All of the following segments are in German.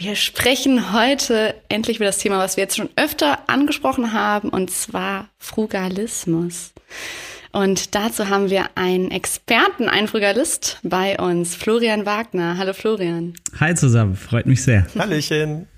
Wir sprechen heute endlich über das Thema, was wir jetzt schon öfter angesprochen haben, und zwar Frugalismus. Und dazu haben wir einen Experten, einen Frugalist bei uns, Florian Wagner. Hallo Florian. Hi zusammen, freut mich sehr. Hallöchen.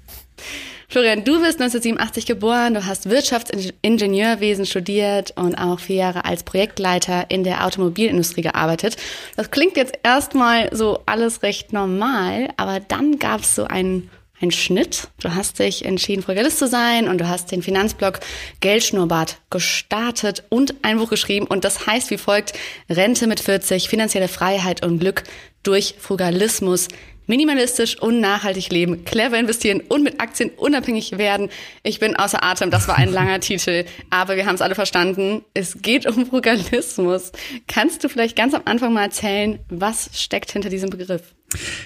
Florian, du bist 1987 geboren, du hast Wirtschaftsingenieurwesen studiert und auch vier Jahre als Projektleiter in der Automobilindustrie gearbeitet. Das klingt jetzt erstmal so alles recht normal, aber dann gab es so einen ein Schnitt. Du hast dich entschieden, Frugalist zu sein und du hast den Finanzblog Geldschnurrbart gestartet und ein Buch geschrieben und das heißt wie folgt Rente mit 40, finanzielle Freiheit und Glück durch Frugalismus minimalistisch und nachhaltig leben, clever investieren und mit Aktien unabhängig werden. Ich bin außer Atem, das war ein langer Titel, aber wir haben es alle verstanden. Es geht um Frugalismus. Kannst du vielleicht ganz am Anfang mal erzählen, was steckt hinter diesem Begriff?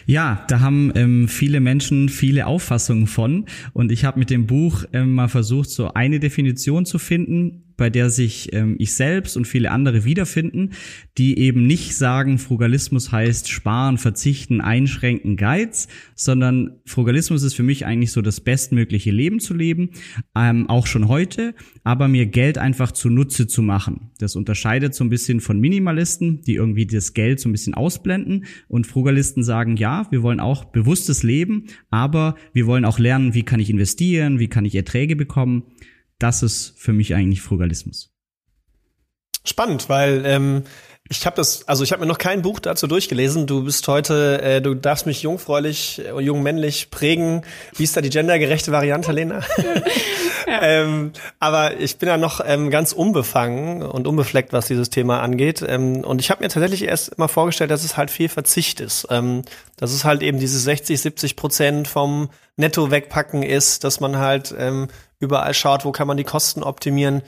Ja, da haben ähm, viele Menschen viele Auffassungen von und ich habe mit dem Buch ähm, mal versucht, so eine Definition zu finden, bei der sich ähm, ich selbst und viele andere wiederfinden, die eben nicht sagen, Frugalismus heißt sparen, verzichten, einschränken, Geiz, sondern Frugalismus ist für mich eigentlich so das bestmögliche Leben zu leben, ähm, auch schon heute, aber mir Geld einfach zunutze zu machen. Das unterscheidet so ein bisschen von Minimalisten, die irgendwie das Geld so ein bisschen ausblenden und Frugalisten sagen, ja, wir wollen auch bewusstes Leben, aber wir wollen auch lernen, wie kann ich investieren, wie kann ich Erträge bekommen das ist für mich eigentlich Frugalismus. Spannend, weil ähm, ich habe das, also ich habe mir noch kein Buch dazu durchgelesen. Du bist heute, äh, du darfst mich jungfräulich, äh, jungmännlich prägen. Wie ist da die gendergerechte Variante, Lena? ja. ähm, aber ich bin ja noch ähm, ganz unbefangen und unbefleckt, was dieses Thema angeht. Ähm, und ich habe mir tatsächlich erst mal vorgestellt, dass es halt viel Verzicht ist. Ähm, dass es halt eben diese 60, 70 Prozent vom Netto wegpacken ist, dass man halt ähm, überall schaut, wo kann man die Kosten optimieren.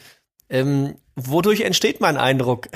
Ähm, wodurch entsteht mein Eindruck?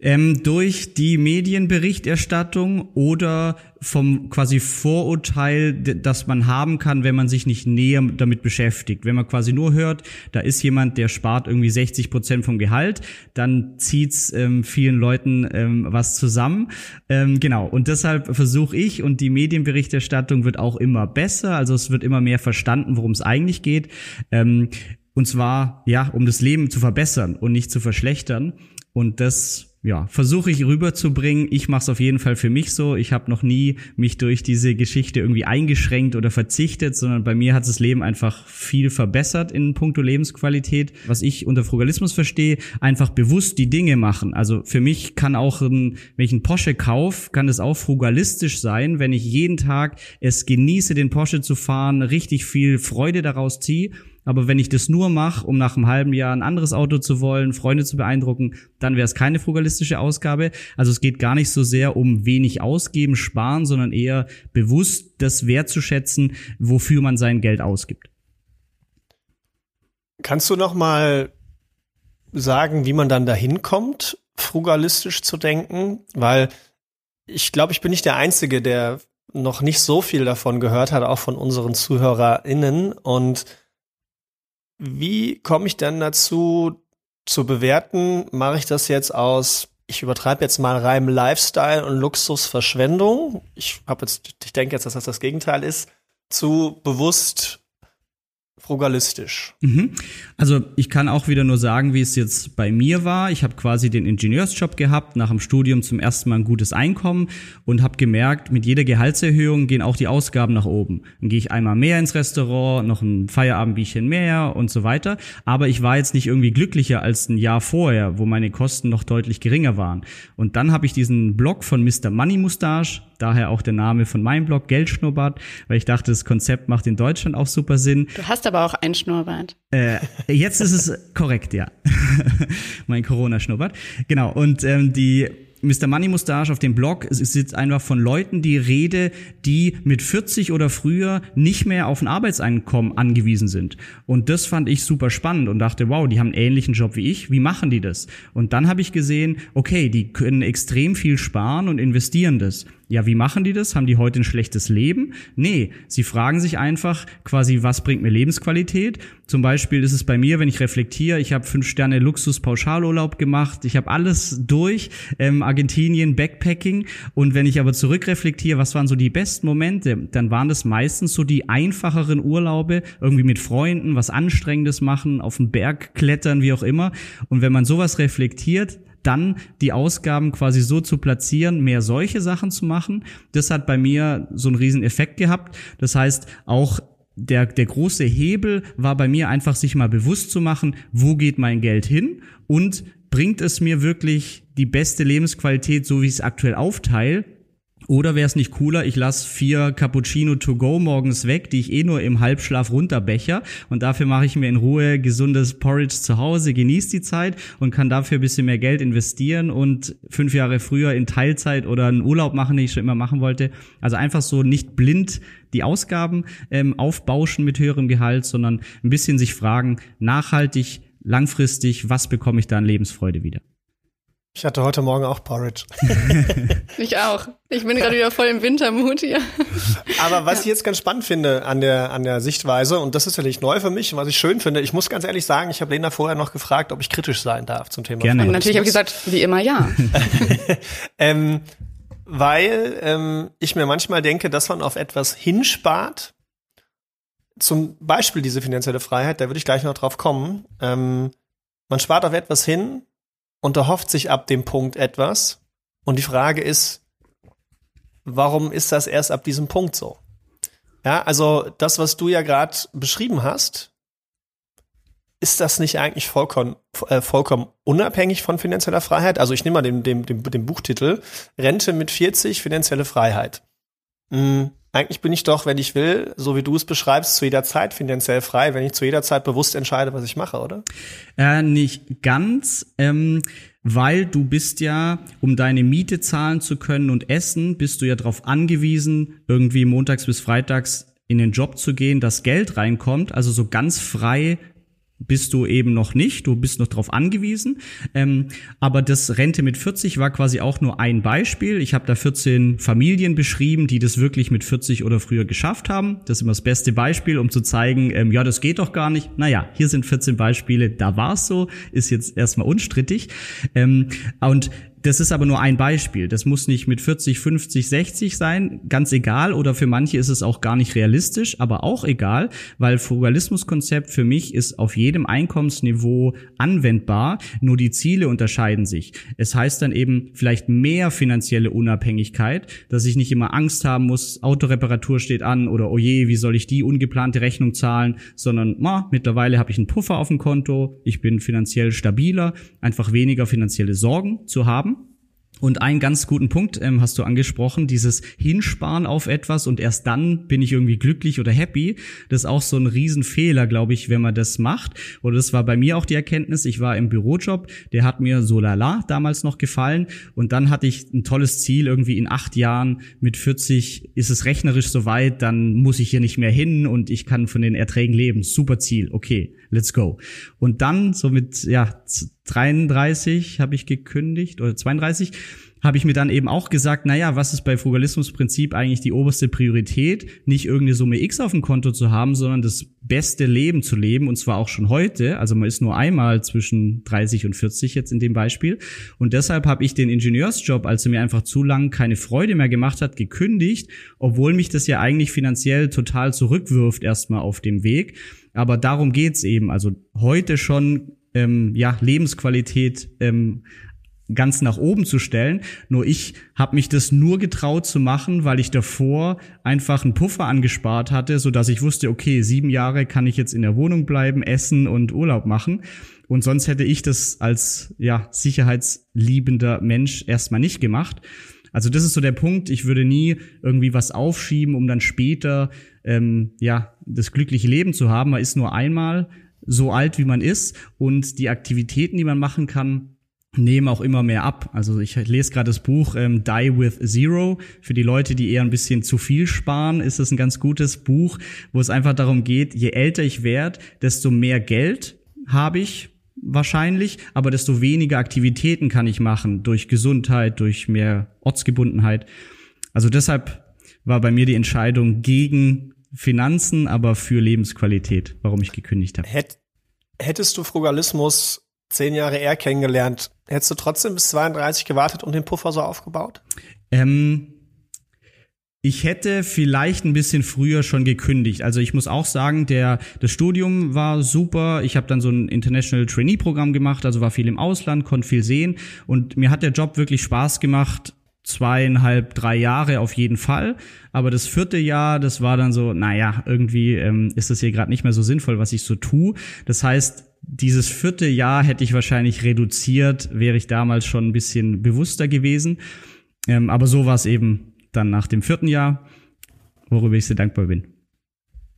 ähm, durch die Medienberichterstattung oder vom quasi Vorurteil, das man haben kann, wenn man sich nicht näher damit beschäftigt. Wenn man quasi nur hört, da ist jemand, der spart irgendwie 60 Prozent vom Gehalt, dann zieht's ähm, vielen Leuten ähm, was zusammen. Ähm, genau. Und deshalb versuche ich und die Medienberichterstattung wird auch immer besser. Also es wird immer mehr verstanden, worum es eigentlich geht. Ähm, und zwar, ja, um das Leben zu verbessern und nicht zu verschlechtern. Und das ja, versuche ich rüberzubringen. Ich mache es auf jeden Fall für mich so. Ich habe noch nie mich durch diese Geschichte irgendwie eingeschränkt oder verzichtet, sondern bei mir hat das Leben einfach viel verbessert in puncto Lebensqualität. Was ich unter Frugalismus verstehe, einfach bewusst die Dinge machen. Also für mich kann auch, ein, wenn ich einen Porsche kaufe, kann es auch frugalistisch sein, wenn ich jeden Tag es genieße, den Porsche zu fahren, richtig viel Freude daraus ziehe aber wenn ich das nur mache, um nach einem halben Jahr ein anderes Auto zu wollen, Freunde zu beeindrucken, dann wäre es keine frugalistische Ausgabe. Also es geht gar nicht so sehr um wenig ausgeben, sparen, sondern eher bewusst das wertzuschätzen, wofür man sein Geld ausgibt. Kannst du noch mal sagen, wie man dann dahin kommt, frugalistisch zu denken? Weil ich glaube, ich bin nicht der Einzige, der noch nicht so viel davon gehört hat, auch von unseren ZuhörerInnen. Und wie komme ich denn dazu zu bewerten, mache ich das jetzt aus, ich übertreibe jetzt mal rein Lifestyle und Luxusverschwendung. Ich habe jetzt, ich denke jetzt, dass das das Gegenteil ist, zu bewusst frugalistisch. Mhm. Also ich kann auch wieder nur sagen, wie es jetzt bei mir war. Ich habe quasi den Ingenieursjob gehabt, nach dem Studium zum ersten Mal ein gutes Einkommen und habe gemerkt, mit jeder Gehaltserhöhung gehen auch die Ausgaben nach oben. Dann gehe ich einmal mehr ins Restaurant, noch ein Feierabendbierchen mehr und so weiter. Aber ich war jetzt nicht irgendwie glücklicher als ein Jahr vorher, wo meine Kosten noch deutlich geringer waren. Und dann habe ich diesen Blog von Mr. Money Mustache daher auch der Name von meinem Blog, Geldschnurrbart, weil ich dachte, das Konzept macht in Deutschland auch super Sinn. Du hast aber auch ein Schnurrbart. Äh, jetzt ist es korrekt, ja. mein Corona-Schnurrbart. Genau, und ähm, die Mr. Money Mustache auf dem Blog, es ist jetzt einfach von Leuten die Rede, die mit 40 oder früher nicht mehr auf ein Arbeitseinkommen angewiesen sind. Und das fand ich super spannend und dachte, wow, die haben einen ähnlichen Job wie ich. Wie machen die das? Und dann habe ich gesehen, okay, die können extrem viel sparen und investieren das. Ja, wie machen die das? Haben die heute ein schlechtes Leben? Nee, sie fragen sich einfach quasi, was bringt mir Lebensqualität? Zum Beispiel ist es bei mir, wenn ich reflektiere, ich habe fünf Sterne Luxus-Pauschalurlaub gemacht, ich habe alles durch, ähm, Argentinien, Backpacking. Und wenn ich aber zurückreflektiere, was waren so die besten Momente, dann waren das meistens so die einfacheren Urlaube, irgendwie mit Freunden, was Anstrengendes machen, auf den Berg klettern, wie auch immer. Und wenn man sowas reflektiert, dann die Ausgaben quasi so zu platzieren, mehr solche Sachen zu machen. Das hat bei mir so einen riesen Effekt gehabt. Das heißt, auch der, der große Hebel war bei mir einfach, sich mal bewusst zu machen, wo geht mein Geld hin und bringt es mir wirklich die beste Lebensqualität, so wie ich es aktuell aufteile, oder wäre es nicht cooler, ich lasse vier Cappuccino to go morgens weg, die ich eh nur im Halbschlaf runterbecher und dafür mache ich mir in Ruhe gesundes Porridge zu Hause, genieße die Zeit und kann dafür ein bisschen mehr Geld investieren und fünf Jahre früher in Teilzeit oder einen Urlaub machen, den ich schon immer machen wollte. Also einfach so nicht blind die Ausgaben ähm, aufbauschen mit höherem Gehalt, sondern ein bisschen sich fragen, nachhaltig, langfristig, was bekomme ich da an Lebensfreude wieder? Ich hatte heute Morgen auch Porridge. ich auch. Ich bin gerade wieder voll im Wintermut hier. Aber was ja. ich jetzt ganz spannend finde an der, an der Sichtweise, und das ist ja nicht neu für mich, was ich schön finde, ich muss ganz ehrlich sagen, ich habe Lena vorher noch gefragt, ob ich kritisch sein darf zum Thema. Gerne. Und natürlich habe ich gesagt, wie immer ja. ähm, weil ähm, ich mir manchmal denke, dass man auf etwas hinspart, zum Beispiel diese finanzielle Freiheit, da würde ich gleich noch drauf kommen. Ähm, man spart auf etwas hin, und erhofft sich ab dem Punkt etwas. Und die Frage ist, warum ist das erst ab diesem Punkt so? Ja, also das, was du ja gerade beschrieben hast, ist das nicht eigentlich vollkommen, äh, vollkommen unabhängig von finanzieller Freiheit? Also ich nehme mal den, den, den, den Buchtitel Rente mit 40, finanzielle Freiheit. Hm, eigentlich bin ich doch, wenn ich will, so wie du es beschreibst, zu jeder Zeit finanziell frei, wenn ich zu jeder Zeit bewusst entscheide, was ich mache, oder? Äh, nicht ganz, ähm, weil du bist ja, um deine Miete zahlen zu können und essen, bist du ja darauf angewiesen, irgendwie montags bis freitags in den Job zu gehen, dass Geld reinkommt. Also so ganz frei bist du eben noch nicht, du bist noch darauf angewiesen. Ähm, aber das Rente mit 40 war quasi auch nur ein Beispiel. Ich habe da 14 Familien beschrieben, die das wirklich mit 40 oder früher geschafft haben. Das ist immer das beste Beispiel, um zu zeigen, ähm, ja, das geht doch gar nicht. Naja, hier sind 14 Beispiele, da war es so, ist jetzt erstmal unstrittig. Ähm, und das ist aber nur ein Beispiel. Das muss nicht mit 40, 50, 60 sein, ganz egal. Oder für manche ist es auch gar nicht realistisch, aber auch egal, weil Frugalismuskonzept für mich ist auf jedem Einkommensniveau anwendbar. Nur die Ziele unterscheiden sich. Es heißt dann eben vielleicht mehr finanzielle Unabhängigkeit, dass ich nicht immer Angst haben muss, Autoreparatur steht an oder oh je, wie soll ich die ungeplante Rechnung zahlen, sondern ma, mittlerweile habe ich einen Puffer auf dem Konto, ich bin finanziell stabiler, einfach weniger finanzielle Sorgen zu haben. Und einen ganz guten Punkt ähm, hast du angesprochen, dieses Hinsparen auf etwas und erst dann bin ich irgendwie glücklich oder happy. Das ist auch so ein Riesenfehler, glaube ich, wenn man das macht. Oder das war bei mir auch die Erkenntnis. Ich war im Bürojob, der hat mir so lala damals noch gefallen. Und dann hatte ich ein tolles Ziel, irgendwie in acht Jahren mit 40 ist es rechnerisch soweit, dann muss ich hier nicht mehr hin und ich kann von den Erträgen leben. Super Ziel, okay let's go. Und dann so mit ja 33 habe ich gekündigt oder 32 habe ich mir dann eben auch gesagt, naja, was ist bei Frugalismusprinzip eigentlich die oberste Priorität? Nicht irgendeine Summe X auf dem Konto zu haben, sondern das beste Leben zu leben und zwar auch schon heute. Also man ist nur einmal zwischen 30 und 40 jetzt in dem Beispiel. Und deshalb habe ich den Ingenieursjob, als er mir einfach zu lang keine Freude mehr gemacht hat, gekündigt, obwohl mich das ja eigentlich finanziell total zurückwirft erstmal auf dem Weg. Aber darum geht's eben. Also heute schon ähm, ja Lebensqualität ähm, ganz nach oben zu stellen. Nur ich habe mich das nur getraut zu machen, weil ich davor einfach einen Puffer angespart hatte, so dass ich wusste, okay, sieben Jahre kann ich jetzt in der Wohnung bleiben, essen und Urlaub machen. Und sonst hätte ich das als ja sicherheitsliebender Mensch erstmal nicht gemacht. Also das ist so der Punkt. Ich würde nie irgendwie was aufschieben, um dann später ähm, ja das glückliche Leben zu haben. Man ist nur einmal so alt, wie man ist und die Aktivitäten, die man machen kann, nehmen auch immer mehr ab. Also ich lese gerade das Buch ähm, Die with Zero. Für die Leute, die eher ein bisschen zu viel sparen, ist es ein ganz gutes Buch, wo es einfach darum geht, je älter ich werde, desto mehr Geld habe ich wahrscheinlich, aber desto weniger Aktivitäten kann ich machen durch Gesundheit, durch mehr Ortsgebundenheit. Also deshalb war bei mir die Entscheidung gegen Finanzen, aber für Lebensqualität, warum ich gekündigt habe. Hättest du Frugalismus zehn Jahre eher kennengelernt, hättest du trotzdem bis 32 gewartet und den Puffer so aufgebaut? Ähm, ich hätte vielleicht ein bisschen früher schon gekündigt. Also ich muss auch sagen, der das Studium war super. Ich habe dann so ein International Trainee Programm gemacht, also war viel im Ausland, konnte viel sehen und mir hat der Job wirklich Spaß gemacht. Zweieinhalb, drei Jahre auf jeden Fall. Aber das vierte Jahr, das war dann so, naja, irgendwie ähm, ist das hier gerade nicht mehr so sinnvoll, was ich so tue. Das heißt, dieses vierte Jahr hätte ich wahrscheinlich reduziert, wäre ich damals schon ein bisschen bewusster gewesen. Ähm, aber so war es eben dann nach dem vierten Jahr, worüber ich sehr dankbar bin.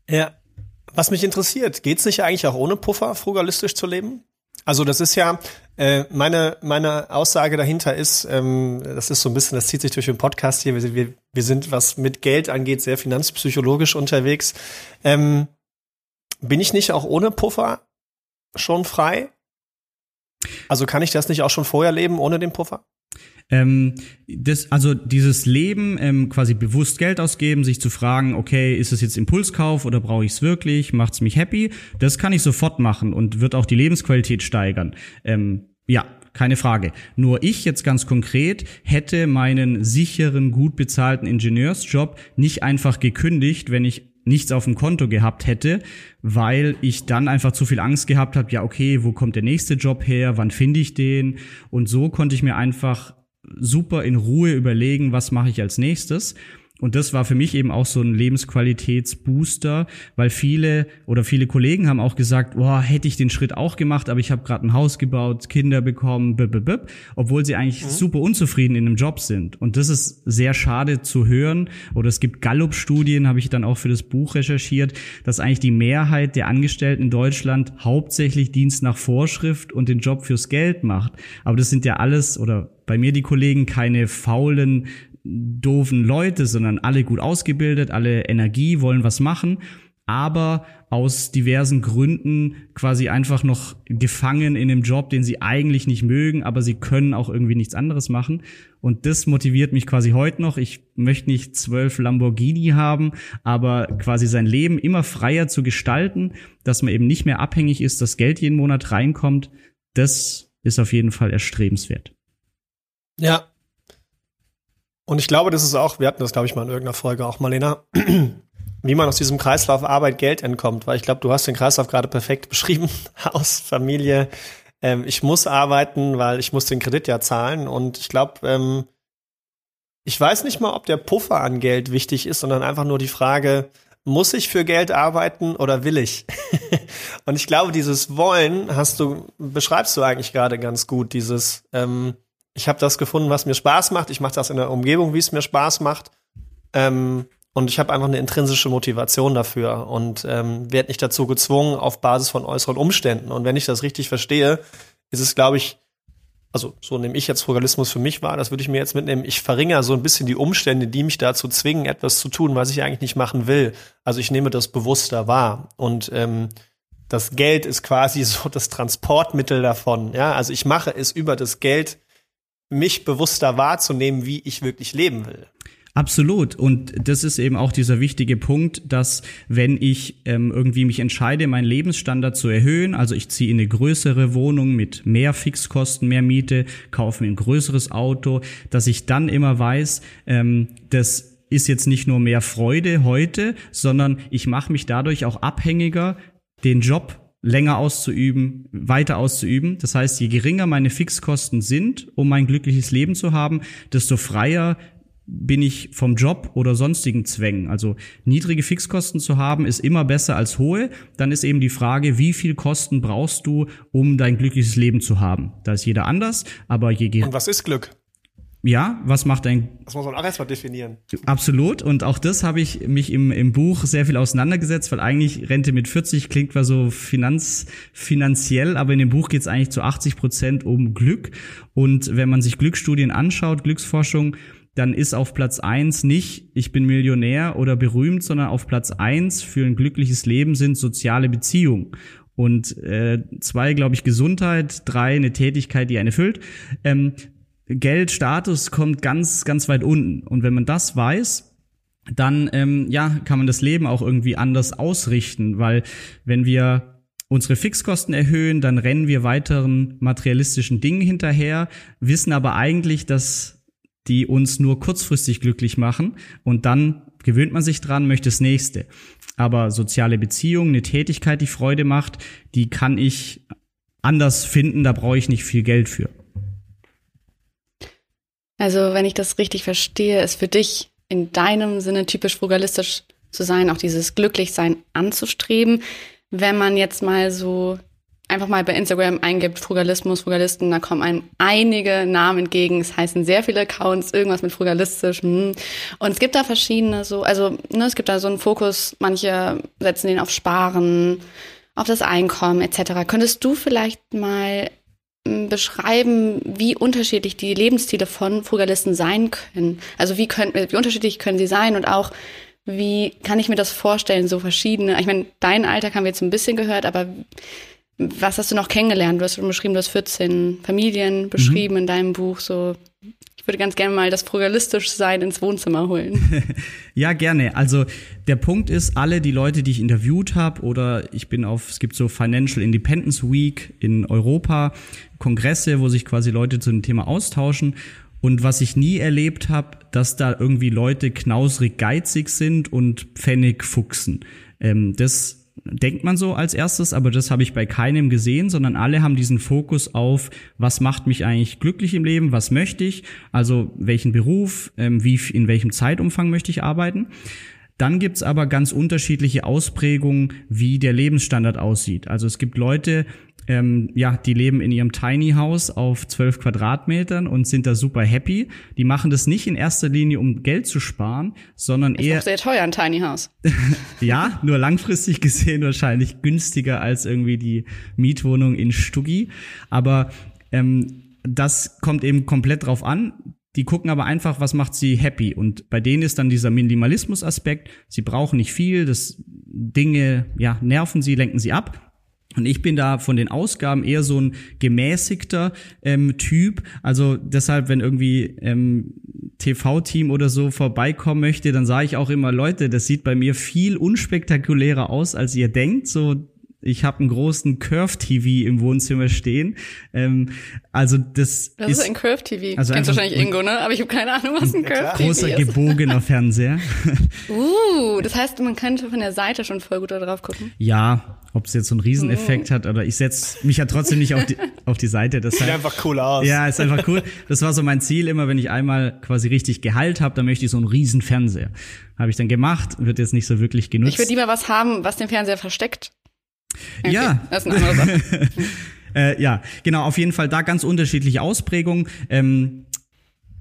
Ja. Was mich interessiert, geht's nicht eigentlich auch ohne Puffer, frugalistisch zu leben? Also das ist ja, äh, meine, meine Aussage dahinter ist, ähm, das ist so ein bisschen, das zieht sich durch den Podcast hier, wir, wir, wir sind, was mit Geld angeht, sehr finanzpsychologisch unterwegs. Ähm, bin ich nicht auch ohne Puffer schon frei? Also kann ich das nicht auch schon vorher leben ohne den Puffer? Ähm, das, also dieses Leben, ähm, quasi bewusst Geld ausgeben, sich zu fragen, okay, ist es jetzt Impulskauf oder brauche ich es wirklich, macht es mich happy, das kann ich sofort machen und wird auch die Lebensqualität steigern. Ähm, ja, keine Frage. Nur ich jetzt ganz konkret hätte meinen sicheren, gut bezahlten Ingenieursjob nicht einfach gekündigt, wenn ich nichts auf dem Konto gehabt hätte, weil ich dann einfach zu viel Angst gehabt habe, ja, okay, wo kommt der nächste Job her, wann finde ich den? Und so konnte ich mir einfach super in Ruhe überlegen, was mache ich als nächstes. Und das war für mich eben auch so ein Lebensqualitätsbooster, weil viele oder viele Kollegen haben auch gesagt, boah, hätte ich den Schritt auch gemacht, aber ich habe gerade ein Haus gebaut, Kinder bekommen, b -b -b obwohl sie eigentlich mhm. super unzufrieden in einem Job sind. Und das ist sehr schade zu hören. Oder es gibt Gallup-Studien, habe ich dann auch für das Buch recherchiert, dass eigentlich die Mehrheit der Angestellten in Deutschland hauptsächlich Dienst nach Vorschrift und den Job fürs Geld macht. Aber das sind ja alles oder bei mir die Kollegen keine faulen doofen Leute, sondern alle gut ausgebildet, alle Energie, wollen was machen, aber aus diversen Gründen quasi einfach noch gefangen in einem Job, den sie eigentlich nicht mögen, aber sie können auch irgendwie nichts anderes machen. Und das motiviert mich quasi heute noch. Ich möchte nicht zwölf Lamborghini haben, aber quasi sein Leben immer freier zu gestalten, dass man eben nicht mehr abhängig ist, dass Geld jeden Monat reinkommt. Das ist auf jeden Fall erstrebenswert. Ja, und ich glaube, das ist auch, wir hatten das, glaube ich, mal in irgendeiner Folge auch, Marlena, wie man aus diesem Kreislauf Arbeit, Geld entkommt, weil ich glaube, du hast den Kreislauf gerade perfekt beschrieben. Haus, Familie, ähm, ich muss arbeiten, weil ich muss den Kredit ja zahlen. Und ich glaube, ähm, ich weiß nicht mal, ob der Puffer an Geld wichtig ist, sondern einfach nur die Frage, muss ich für Geld arbeiten oder will ich? und ich glaube, dieses Wollen hast du, beschreibst du eigentlich gerade ganz gut, dieses, ähm, ich habe das gefunden, was mir Spaß macht. Ich mache das in der Umgebung, wie es mir Spaß macht. Ähm, und ich habe einfach eine intrinsische Motivation dafür und ähm, werde nicht dazu gezwungen auf Basis von äußeren Umständen. Und wenn ich das richtig verstehe, ist es, glaube ich, also so nehme ich jetzt Frugalismus für mich wahr, das würde ich mir jetzt mitnehmen. Ich verringere so ein bisschen die Umstände, die mich dazu zwingen, etwas zu tun, was ich eigentlich nicht machen will. Also ich nehme das bewusster wahr. Und ähm, das Geld ist quasi so das Transportmittel davon. Ja, also ich mache es über das Geld mich bewusster wahrzunehmen, wie ich wirklich leben will. Absolut. Und das ist eben auch dieser wichtige Punkt, dass wenn ich ähm, irgendwie mich entscheide, meinen Lebensstandard zu erhöhen, also ich ziehe in eine größere Wohnung mit mehr Fixkosten, mehr Miete, kaufe mir ein größeres Auto, dass ich dann immer weiß, ähm, das ist jetzt nicht nur mehr Freude heute, sondern ich mache mich dadurch auch abhängiger, den Job länger auszuüben, weiter auszuüben. Das heißt, je geringer meine Fixkosten sind, um ein glückliches Leben zu haben, desto freier bin ich vom Job oder sonstigen Zwängen. Also niedrige Fixkosten zu haben, ist immer besser als hohe. Dann ist eben die Frage, wie viel Kosten brauchst du, um dein glückliches Leben zu haben? Da ist jeder anders, aber je Und was ist Glück? Ja, was macht ein Das muss man auch erstmal definieren. Absolut. Und auch das habe ich mich im, im Buch sehr viel auseinandergesetzt, weil eigentlich Rente mit 40 klingt zwar so finanz, finanziell, aber in dem Buch geht es eigentlich zu 80 Prozent um Glück. Und wenn man sich Glücksstudien anschaut, Glücksforschung, dann ist auf Platz eins nicht, ich bin Millionär oder berühmt, sondern auf Platz eins für ein glückliches Leben sind soziale Beziehungen. Und äh, zwei, glaube ich, Gesundheit, drei, eine Tätigkeit, die einen erfüllt. Ähm, Geld, Status kommt ganz, ganz weit unten. Und wenn man das weiß, dann ähm, ja, kann man das Leben auch irgendwie anders ausrichten, weil wenn wir unsere Fixkosten erhöhen, dann rennen wir weiteren materialistischen Dingen hinterher, wissen aber eigentlich, dass die uns nur kurzfristig glücklich machen und dann gewöhnt man sich dran, möchte das nächste. Aber soziale Beziehungen, eine Tätigkeit, die Freude macht, die kann ich anders finden, da brauche ich nicht viel Geld für. Also, wenn ich das richtig verstehe, ist für dich in deinem Sinne typisch frugalistisch zu sein, auch dieses Glücklichsein anzustreben. Wenn man jetzt mal so einfach mal bei Instagram eingibt, Frugalismus, Frugalisten, da kommen einem einige Namen entgegen. Es heißen sehr viele Accounts, irgendwas mit frugalistisch. Hm. Und es gibt da verschiedene so, also ne, es gibt da so einen Fokus, manche setzen den auf Sparen, auf das Einkommen etc. Könntest du vielleicht mal beschreiben, wie unterschiedlich die Lebensstile von Frugalisten sein können. Also wie, können, wie unterschiedlich können sie sein und auch wie kann ich mir das vorstellen, so verschiedene. Ich meine, dein Alter haben wir jetzt ein bisschen gehört, aber was hast du noch kennengelernt? Du hast schon beschrieben, du hast 14 Familien beschrieben mhm. in deinem Buch. So, ich würde ganz gerne mal das frugalistisch sein ins Wohnzimmer holen. ja, gerne. Also der Punkt ist, alle die Leute, die ich interviewt habe, oder ich bin auf, es gibt so Financial Independence Week in Europa, Kongresse, wo sich quasi Leute zu dem Thema austauschen. Und was ich nie erlebt habe, dass da irgendwie Leute knausrig geizig sind und Pfennig fuchsen. Ähm, das denkt man so als erstes, aber das habe ich bei keinem gesehen, sondern alle haben diesen Fokus auf, was macht mich eigentlich glücklich im Leben, was möchte ich, also welchen Beruf, ähm, wie in welchem Zeitumfang möchte ich arbeiten. Dann gibt's aber ganz unterschiedliche Ausprägungen, wie der Lebensstandard aussieht. Also es gibt Leute, ähm, ja, die leben in ihrem Tiny House auf zwölf Quadratmetern und sind da super happy. Die machen das nicht in erster Linie, um Geld zu sparen, sondern ist eher. Ist sehr teuer, ein Tiny House. ja, nur langfristig gesehen wahrscheinlich günstiger als irgendwie die Mietwohnung in Stuggi. Aber ähm, das kommt eben komplett drauf an. Die gucken aber einfach, was macht sie happy. Und bei denen ist dann dieser Minimalismus-Aspekt. Sie brauchen nicht viel, das Dinge, ja, nerven sie, lenken sie ab. Und ich bin da von den Ausgaben eher so ein gemäßigter ähm, Typ. Also deshalb, wenn irgendwie ähm, TV-Team oder so vorbeikommen möchte, dann sage ich auch immer, Leute, das sieht bei mir viel unspektakulärer aus, als ihr denkt. So ich habe einen großen Curve-TV im Wohnzimmer stehen. Ähm, also das, das ist, ist ein Curve-TV. Also Kennst wahrscheinlich Ingo, ne? Aber ich habe keine Ahnung, was ein Curve-TV ist. Großer gebogener Fernseher. Uh, das heißt, man könnte von der Seite schon voll gut da drauf gucken. Ja, ob es jetzt so einen Rieseneffekt uh. hat oder ich setze mich ja trotzdem nicht auf die, auf die Seite. Das Sieht einfach cool aus. Ja, ist einfach cool. Das war so mein Ziel immer, wenn ich einmal quasi richtig Gehalt habe, dann möchte ich so einen riesen Fernseher. Habe ich dann gemacht, wird jetzt nicht so wirklich genutzt. Ich würde lieber was haben, was den Fernseher versteckt. Okay, ja. Das ist eine andere Sache. äh, ja, genau, auf jeden Fall da ganz unterschiedliche Ausprägungen. Ähm,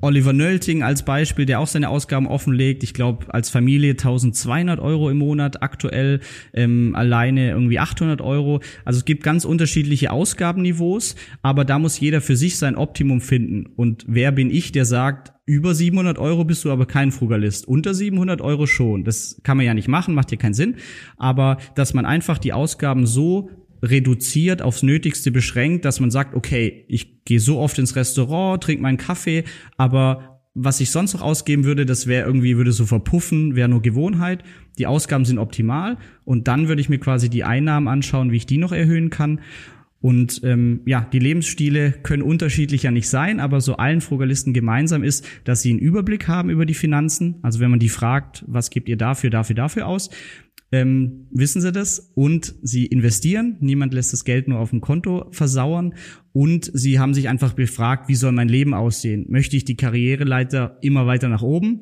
Oliver Nölting als Beispiel, der auch seine Ausgaben offenlegt. Ich glaube, als Familie 1200 Euro im Monat, aktuell ähm, alleine irgendwie 800 Euro. Also es gibt ganz unterschiedliche Ausgabenniveaus, aber da muss jeder für sich sein Optimum finden. Und wer bin ich, der sagt, über 700 Euro bist du aber kein Frugalist. Unter 700 Euro schon. Das kann man ja nicht machen, macht ja keinen Sinn. Aber dass man einfach die Ausgaben so reduziert, aufs Nötigste beschränkt, dass man sagt, okay, ich gehe so oft ins Restaurant, trinke meinen Kaffee, aber was ich sonst noch ausgeben würde, das wäre irgendwie, würde so verpuffen, wäre nur Gewohnheit. Die Ausgaben sind optimal und dann würde ich mir quasi die Einnahmen anschauen, wie ich die noch erhöhen kann. Und ähm, ja, die Lebensstile können unterschiedlicher nicht sein, aber so allen Frugalisten gemeinsam ist, dass sie einen Überblick haben über die Finanzen. Also wenn man die fragt, was gebt ihr dafür, dafür, dafür aus, ähm, wissen sie das und sie investieren. Niemand lässt das Geld nur auf dem Konto versauern und sie haben sich einfach befragt, wie soll mein Leben aussehen? Möchte ich die Karriereleiter immer weiter nach oben?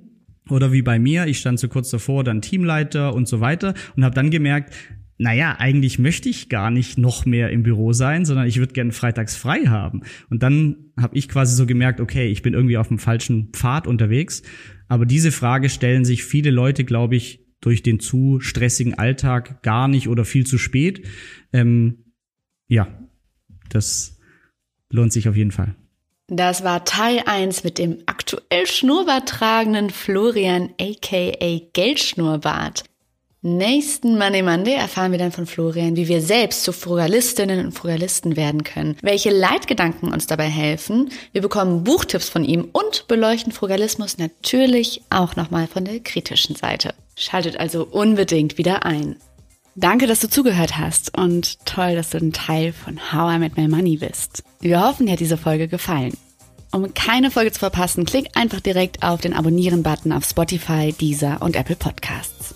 Oder wie bei mir, ich stand so kurz davor, dann Teamleiter und so weiter und habe dann gemerkt, naja, eigentlich möchte ich gar nicht noch mehr im Büro sein, sondern ich würde gerne freitags frei haben. Und dann habe ich quasi so gemerkt, okay, ich bin irgendwie auf dem falschen Pfad unterwegs. Aber diese Frage stellen sich viele Leute, glaube ich, durch den zu stressigen Alltag gar nicht oder viel zu spät. Ähm, ja, das lohnt sich auf jeden Fall. Das war Teil 1 mit dem aktuell Schnurrbart tragenden Florian aka Geldschnurrbart. Nächsten Money Monday erfahren wir dann von Florian, wie wir selbst zu Frugalistinnen und Frugalisten werden können, welche Leitgedanken uns dabei helfen. Wir bekommen Buchtipps von ihm und beleuchten Frugalismus natürlich auch nochmal von der kritischen Seite. Schaltet also unbedingt wieder ein. Danke, dass du zugehört hast und toll, dass du ein Teil von How I Met My Money bist. Wir hoffen, dir hat diese Folge gefallen. Um keine Folge zu verpassen, klick einfach direkt auf den Abonnieren-Button auf Spotify, Deezer und Apple Podcasts.